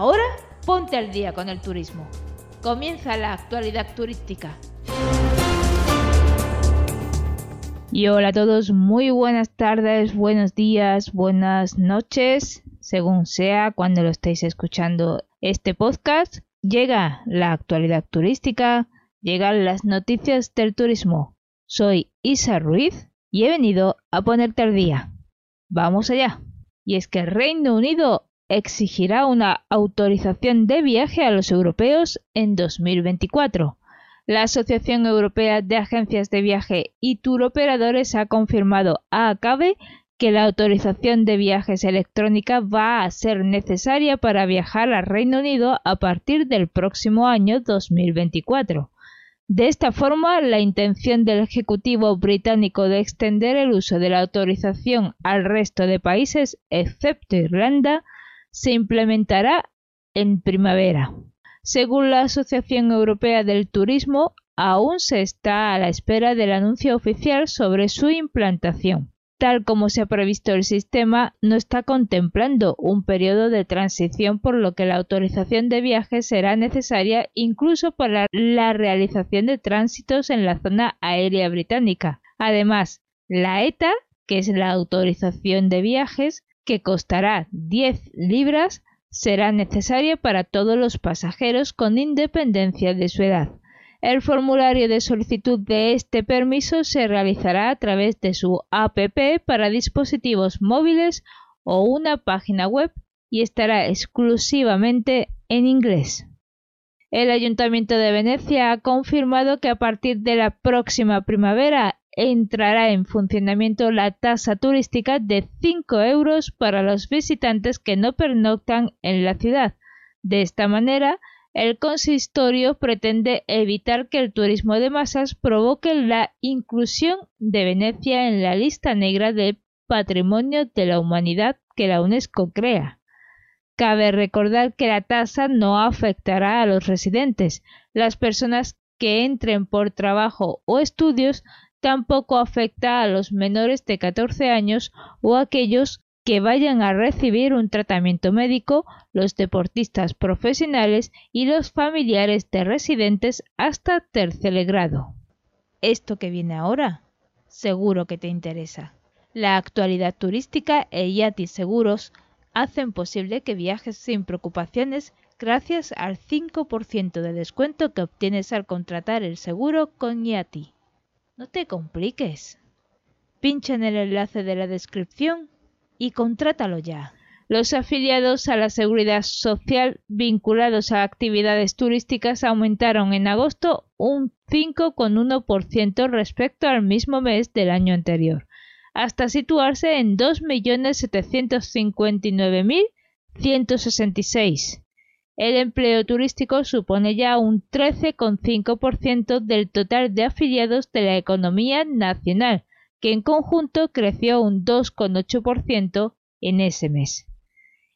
Ahora ponte al día con el turismo. Comienza la actualidad turística. Y hola a todos, muy buenas tardes, buenos días, buenas noches, según sea cuando lo estéis escuchando este podcast. Llega la actualidad turística, llegan las noticias del turismo. Soy Isa Ruiz y he venido a ponerte al día. Vamos allá. Y es que el Reino Unido exigirá una autorización de viaje a los europeos en 2024. La Asociación Europea de Agencias de Viaje y Turoperadores ha confirmado a ACABE que la autorización de viajes electrónica va a ser necesaria para viajar al Reino Unido a partir del próximo año 2024. De esta forma, la intención del Ejecutivo británico de extender el uso de la autorización al resto de países, excepto Irlanda, se implementará en primavera. Según la Asociación Europea del Turismo, aún se está a la espera del anuncio oficial sobre su implantación. Tal como se ha previsto el sistema, no está contemplando un periodo de transición por lo que la autorización de viaje será necesaria incluso para la realización de tránsitos en la zona aérea británica. Además, la ETA, que es la autorización de viajes, que costará 10 libras, será necesaria para todos los pasajeros con independencia de su edad. El formulario de solicitud de este permiso se realizará a través de su APP para dispositivos móviles o una página web y estará exclusivamente en inglés. El Ayuntamiento de Venecia ha confirmado que a partir de la próxima primavera entrará en funcionamiento la tasa turística de 5 euros para los visitantes que no pernoctan en la ciudad. De esta manera, el consistorio pretende evitar que el turismo de masas provoque la inclusión de Venecia en la lista negra de Patrimonio de la Humanidad que la UNESCO crea. Cabe recordar que la tasa no afectará a los residentes. Las personas que entren por trabajo o estudios tampoco afecta a los menores de 14 años o aquellos que vayan a recibir un tratamiento médico, los deportistas profesionales y los familiares de residentes hasta tercer grado. Esto que viene ahora, seguro que te interesa. La actualidad turística e Yati Seguros hacen posible que viajes sin preocupaciones gracias al 5% de descuento que obtienes al contratar el seguro con Yati. No te compliques. Pincha en el enlace de la descripción y contrátalo ya. Los afiliados a la seguridad social vinculados a actividades turísticas aumentaron en agosto un 5,1% respecto al mismo mes del año anterior, hasta situarse en 2.759.166. El empleo turístico supone ya un 13,5% del total de afiliados de la economía nacional, que en conjunto creció un 2,8% en ese mes.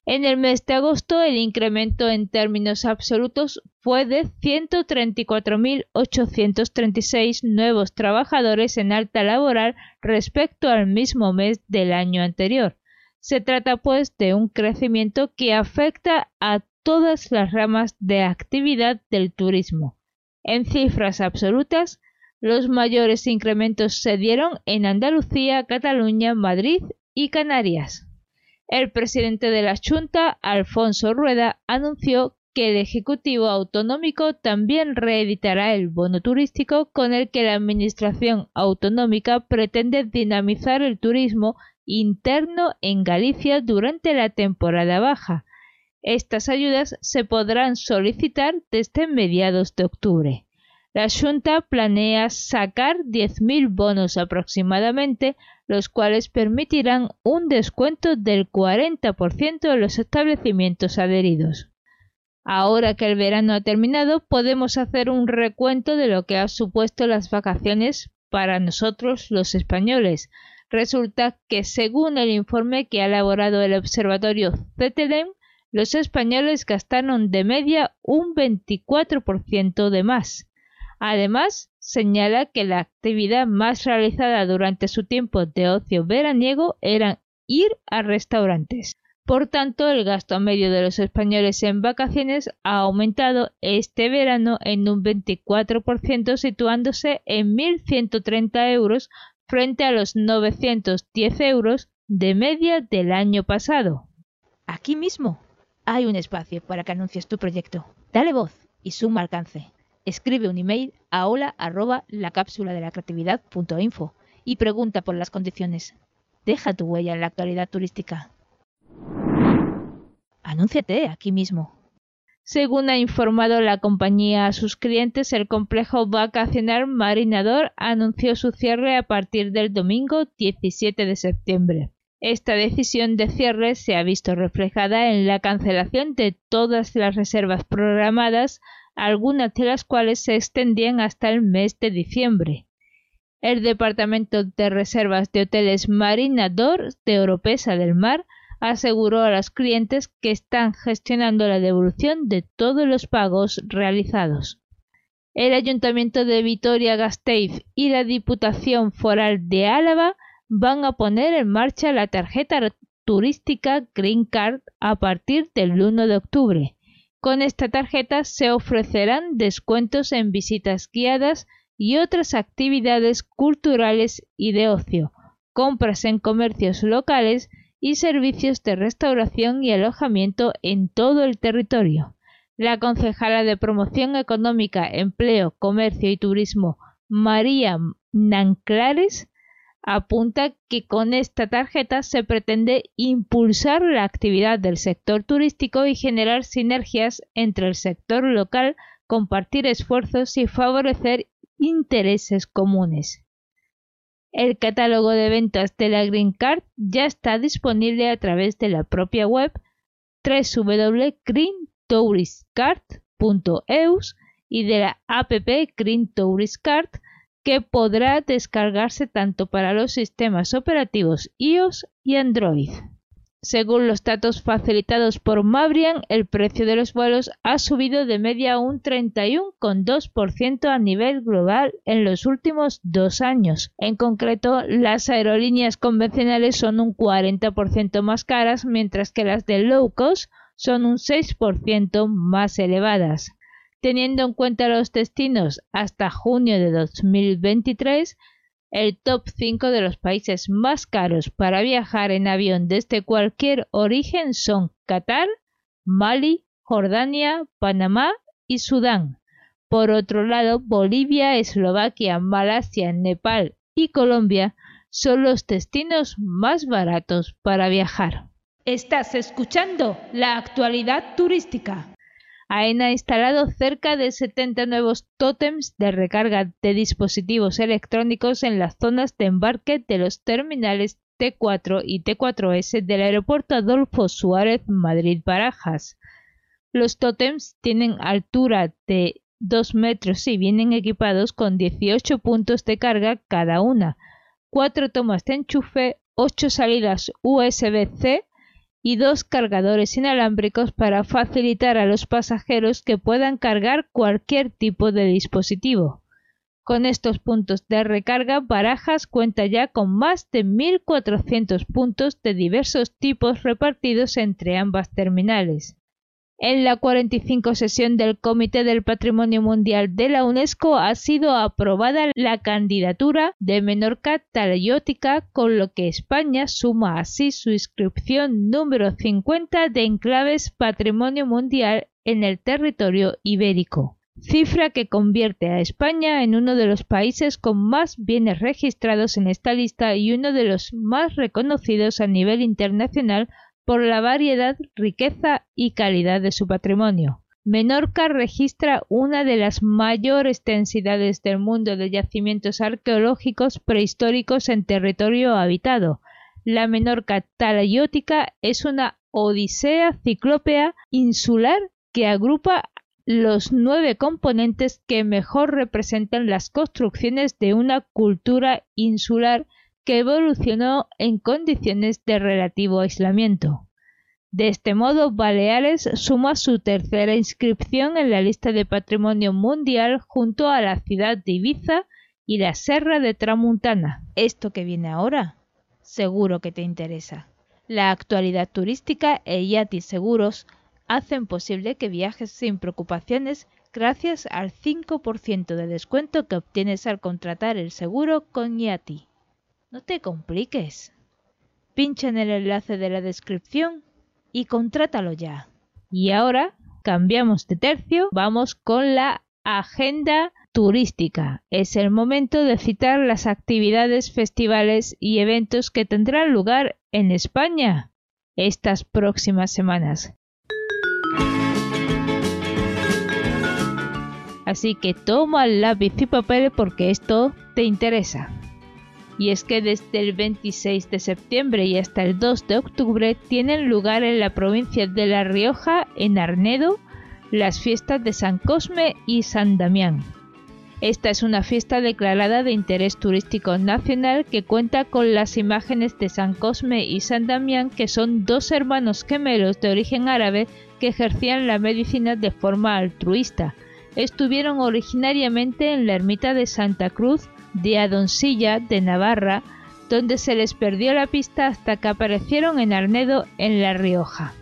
En el mes de agosto el incremento en términos absolutos fue de 134.836 nuevos trabajadores en alta laboral respecto al mismo mes del año anterior. Se trata pues de un crecimiento que afecta a todas las ramas de actividad del turismo. En cifras absolutas, los mayores incrementos se dieron en Andalucía, Cataluña, Madrid y Canarias. El presidente de la Junta, Alfonso Rueda, anunció que el Ejecutivo Autonómico también reeditará el bono turístico con el que la Administración Autonómica pretende dinamizar el turismo interno en Galicia durante la temporada baja, estas ayudas se podrán solicitar desde mediados de octubre. La Junta planea sacar 10.000 bonos aproximadamente, los cuales permitirán un descuento del 40% en los establecimientos adheridos. Ahora que el verano ha terminado, podemos hacer un recuento de lo que ha supuesto las vacaciones para nosotros los españoles. Resulta que según el informe que ha elaborado el observatorio CETELEM, los españoles gastaron de media un 24% de más. Además, señala que la actividad más realizada durante su tiempo de ocio veraniego era ir a restaurantes. Por tanto, el gasto medio de los españoles en vacaciones ha aumentado este verano en un 24%, situándose en 1.130 euros frente a los 910 euros de media del año pasado. Aquí mismo hay un espacio para que anuncies tu proyecto. Dale voz y suma alcance. Escribe un email a hola arroba la cápsula de la creatividad y pregunta por las condiciones. Deja tu huella en la actualidad turística. Anúnciate aquí mismo. Según ha informado la compañía a sus clientes, el complejo vacacional Marinador anunció su cierre a partir del domingo 17 de septiembre. Esta decisión de cierre se ha visto reflejada en la cancelación de todas las reservas programadas, algunas de las cuales se extendían hasta el mes de diciembre. El Departamento de Reservas de Hoteles Marinador de Oropesa del Mar aseguró a los clientes que están gestionando la devolución de todos los pagos realizados. El Ayuntamiento de Vitoria-Gasteiz y la Diputación Foral de Álava van a poner en marcha la tarjeta turística Green Card a partir del 1 de octubre. Con esta tarjeta se ofrecerán descuentos en visitas guiadas y otras actividades culturales y de ocio, compras en comercios locales y servicios de restauración y alojamiento en todo el territorio. La concejala de Promoción Económica, Empleo, Comercio y Turismo, María Nanclares, apunta que con esta tarjeta se pretende impulsar la actividad del sector turístico y generar sinergias entre el sector local, compartir esfuerzos y favorecer intereses comunes. El catálogo de ventas de la Green Card ya está disponible a través de la propia web www.greentouristcard.eus y de la app Green Tourist Card que podrá descargarse tanto para los sistemas operativos iOS y Android. Según los datos facilitados por Mabrian, el precio de los vuelos ha subido de media un 31,2% a nivel global en los últimos dos años. En concreto, las aerolíneas convencionales son un 40% más caras, mientras que las de low cost son un 6% más elevadas. Teniendo en cuenta los destinos hasta junio de 2023, el top 5 de los países más caros para viajar en avión desde cualquier origen son Qatar, Mali, Jordania, Panamá y Sudán. Por otro lado, Bolivia, Eslovaquia, Malasia, Nepal y Colombia son los destinos más baratos para viajar. Estás escuchando la actualidad turística. AENA ha instalado cerca de 70 nuevos tótems de recarga de dispositivos electrónicos en las zonas de embarque de los terminales T4 y T4S del aeropuerto Adolfo Suárez Madrid-Barajas. Los tótems tienen altura de 2 metros y vienen equipados con 18 puntos de carga cada una, 4 tomas de enchufe, 8 salidas USB-C, y dos cargadores inalámbricos para facilitar a los pasajeros que puedan cargar cualquier tipo de dispositivo. Con estos puntos de recarga, Barajas cuenta ya con más de 1.400 puntos de diversos tipos repartidos entre ambas terminales. En la 45 sesión del Comité del Patrimonio Mundial de la UNESCO ha sido aprobada la candidatura de Menorca Talayótica, con lo que España suma así su inscripción número 50 de enclaves Patrimonio Mundial en el territorio ibérico cifra que convierte a España en uno de los países con más bienes registrados en esta lista y uno de los más reconocidos a nivel internacional por la variedad, riqueza y calidad de su patrimonio. Menorca registra una de las mayores densidades del mundo de yacimientos arqueológicos prehistóricos en territorio habitado. La Menorca talayótica es una odisea ciclópea insular que agrupa los nueve componentes que mejor representan las construcciones de una cultura insular que evolucionó en condiciones de relativo aislamiento. De este modo, Baleares suma su tercera inscripción en la lista de patrimonio mundial junto a la ciudad de Ibiza y la Serra de Tramuntana. Esto que viene ahora, seguro que te interesa. La actualidad turística e Yati Seguros hacen posible que viajes sin preocupaciones gracias al 5% de descuento que obtienes al contratar el seguro con Yati. No te compliques. Pincha en el enlace de la descripción y contrátalo ya. Y ahora cambiamos de tercio, vamos con la agenda turística. Es el momento de citar las actividades, festivales y eventos que tendrán lugar en España estas próximas semanas. Así que toma lápiz y papel porque esto te interesa. Y es que desde el 26 de septiembre y hasta el 2 de octubre tienen lugar en la provincia de La Rioja, en Arnedo, las fiestas de San Cosme y San Damián. Esta es una fiesta declarada de interés turístico nacional que cuenta con las imágenes de San Cosme y San Damián, que son dos hermanos gemelos de origen árabe que ejercían la medicina de forma altruista. Estuvieron originariamente en la ermita de Santa Cruz de Adoncilla de Navarra, donde se les perdió la pista hasta que aparecieron en Arnedo en La Rioja.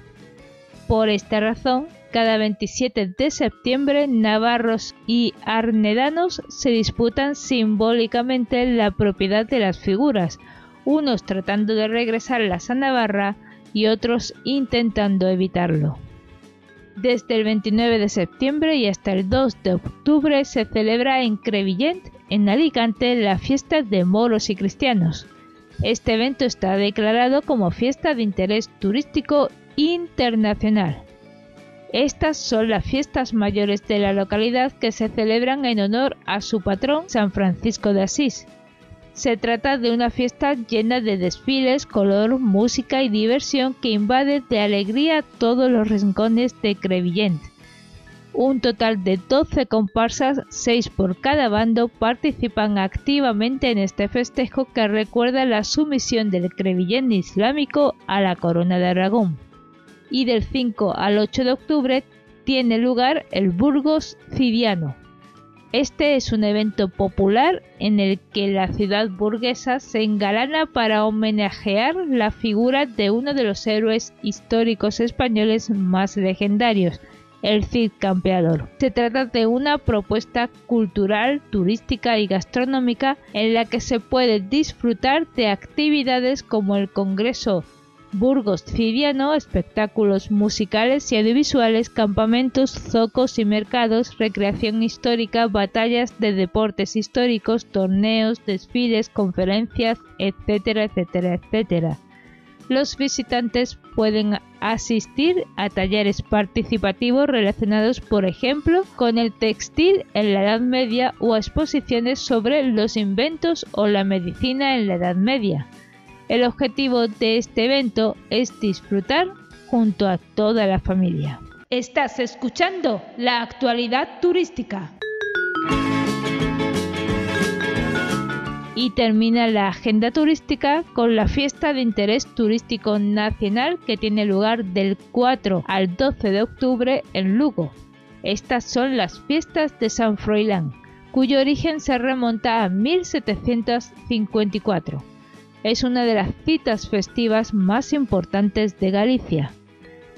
Por esta razón, cada 27 de septiembre, navarros y arnedanos se disputan simbólicamente la propiedad de las figuras, unos tratando de regresarlas a Navarra y otros intentando evitarlo. Desde el 29 de septiembre y hasta el 2 de octubre se celebra en Crevillent, en Alicante, la fiesta de moros y cristianos. Este evento está declarado como fiesta de interés turístico internacional. Estas son las fiestas mayores de la localidad que se celebran en honor a su patrón San Francisco de Asís. Se trata de una fiesta llena de desfiles, color, música y diversión que invade de alegría todos los rincones de Crevillent. Un total de 12 comparsas, 6 por cada bando, participan activamente en este festejo que recuerda la sumisión del Crevillent islámico a la corona de Aragón y del 5 al 8 de octubre tiene lugar el Burgos Civiano. Este es un evento popular en el que la ciudad burguesa se engalana para homenajear la figura de uno de los héroes históricos españoles más legendarios, el Cid Campeador. Se trata de una propuesta cultural, turística y gastronómica en la que se puede disfrutar de actividades como el Congreso Burgos Civiano, espectáculos musicales y audiovisuales, campamentos, zocos y mercados, recreación histórica, batallas de deportes históricos, torneos, desfiles, conferencias, etcétera, etcétera, etcétera. Los visitantes pueden asistir a talleres participativos relacionados, por ejemplo, con el textil en la Edad Media o a exposiciones sobre los inventos o la medicina en la Edad Media. El objetivo de este evento es disfrutar junto a toda la familia. Estás escuchando la actualidad turística. Y termina la agenda turística con la fiesta de interés turístico nacional que tiene lugar del 4 al 12 de octubre en Lugo. Estas son las fiestas de San Froilán, cuyo origen se remonta a 1754 es una de las citas festivas más importantes de Galicia.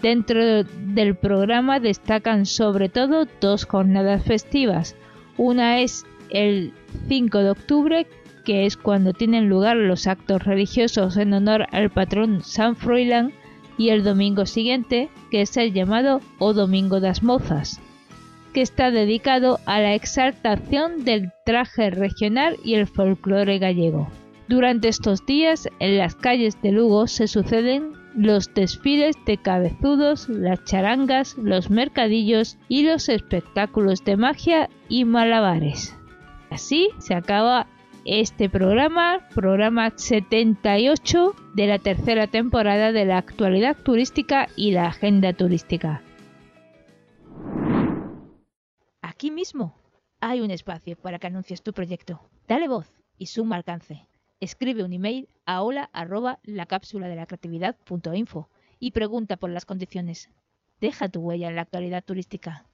Dentro del programa destacan sobre todo dos jornadas festivas. Una es el 5 de octubre, que es cuando tienen lugar los actos religiosos en honor al patrón San Froilán, y el domingo siguiente, que es el llamado O Domingo das Mozas, que está dedicado a la exaltación del traje regional y el folclore gallego. Durante estos días en las calles de Lugo se suceden los desfiles de cabezudos, las charangas, los mercadillos y los espectáculos de magia y malabares. Así se acaba este programa, programa 78 de la tercera temporada de la actualidad turística y la agenda turística. Aquí mismo hay un espacio para que anuncies tu proyecto. Dale voz y suma alcance escribe un email a hola arroba la cápsula de la creatividad info y pregunta por las condiciones. Deja tu huella en la actualidad turística.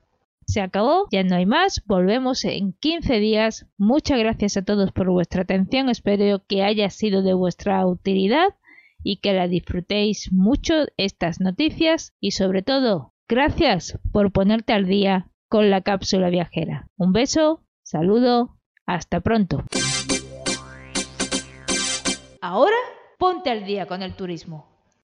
Se acabó, ya no hay más, volvemos en 15 días. Muchas gracias a todos por vuestra atención, espero que haya sido de vuestra utilidad y que la disfrutéis mucho estas noticias y sobre todo, gracias por ponerte al día con la cápsula viajera. Un beso, saludo, hasta pronto. Ahora ponte al día con el turismo.